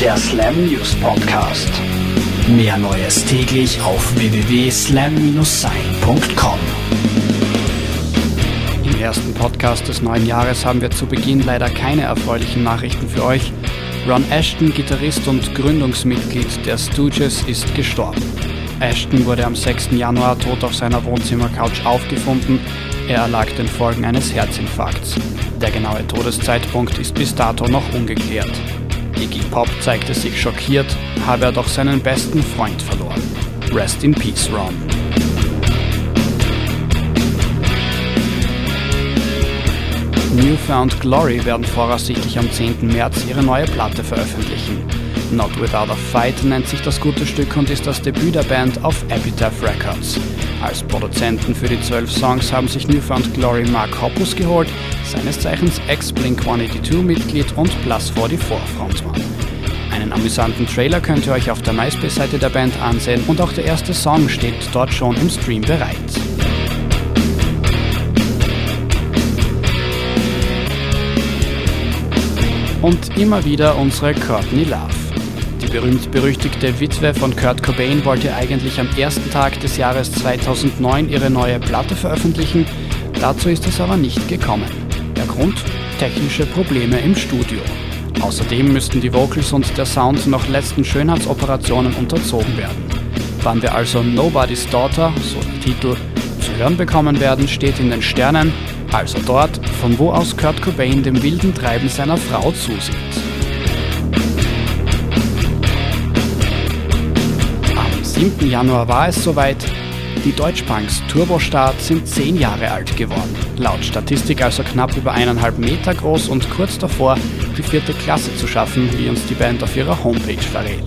der Slam News Podcast. Mehr Neues täglich auf www.slam-sein.com. Im ersten Podcast des neuen Jahres haben wir zu Beginn leider keine erfreulichen Nachrichten für euch. Ron Ashton, Gitarrist und Gründungsmitglied der Stooges, ist gestorben. Ashton wurde am 6. Januar tot auf seiner Wohnzimmercouch aufgefunden. Er erlag den Folgen eines Herzinfarkts. Der genaue Todeszeitpunkt ist bis dato noch ungeklärt. Iggy Pop zeigte sich schockiert, habe er doch seinen besten Freund verloren. Rest in Peace, Ron. Newfound Glory werden voraussichtlich am 10. März ihre neue Platte veröffentlichen. Not Without a Fight nennt sich das gute Stück und ist das Debüt der Band auf Epitaph Records. Als Produzenten für die zwölf Songs haben sich Newfound Glory Mark Hoppus geholt, seines Zeichens Ex-Blink-182-Mitglied und Plus 44 Frontmann. Einen amüsanten Trailer könnt ihr euch auf der MySpace-Seite der Band ansehen und auch der erste Song steht dort schon im Stream bereit. Und immer wieder unsere Courtney Love. Die berühmt-berüchtigte Witwe von Kurt Cobain wollte eigentlich am ersten Tag des Jahres 2009 ihre neue Platte veröffentlichen, dazu ist es aber nicht gekommen. Der Grund? Technische Probleme im Studio. Außerdem müssten die Vocals und der Sound noch letzten Schönheitsoperationen unterzogen werden. Wann wir also Nobody's Daughter, so der Titel, zu hören bekommen werden, steht in den Sternen, also dort, von wo aus Kurt Cobain dem wilden Treiben seiner Frau zusieht. Am 7. Januar war es soweit. Die Deutschpunks Turbostart sind 10 Jahre alt geworden. Laut Statistik also knapp über eineinhalb Meter groß und kurz davor, die vierte Klasse zu schaffen, wie uns die Band auf ihrer Homepage verrät.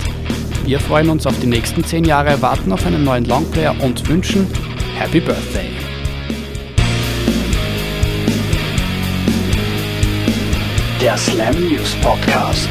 Wir freuen uns auf die nächsten 10 Jahre, warten auf einen neuen Longplayer und wünschen Happy Birthday! Der Slam News Podcast.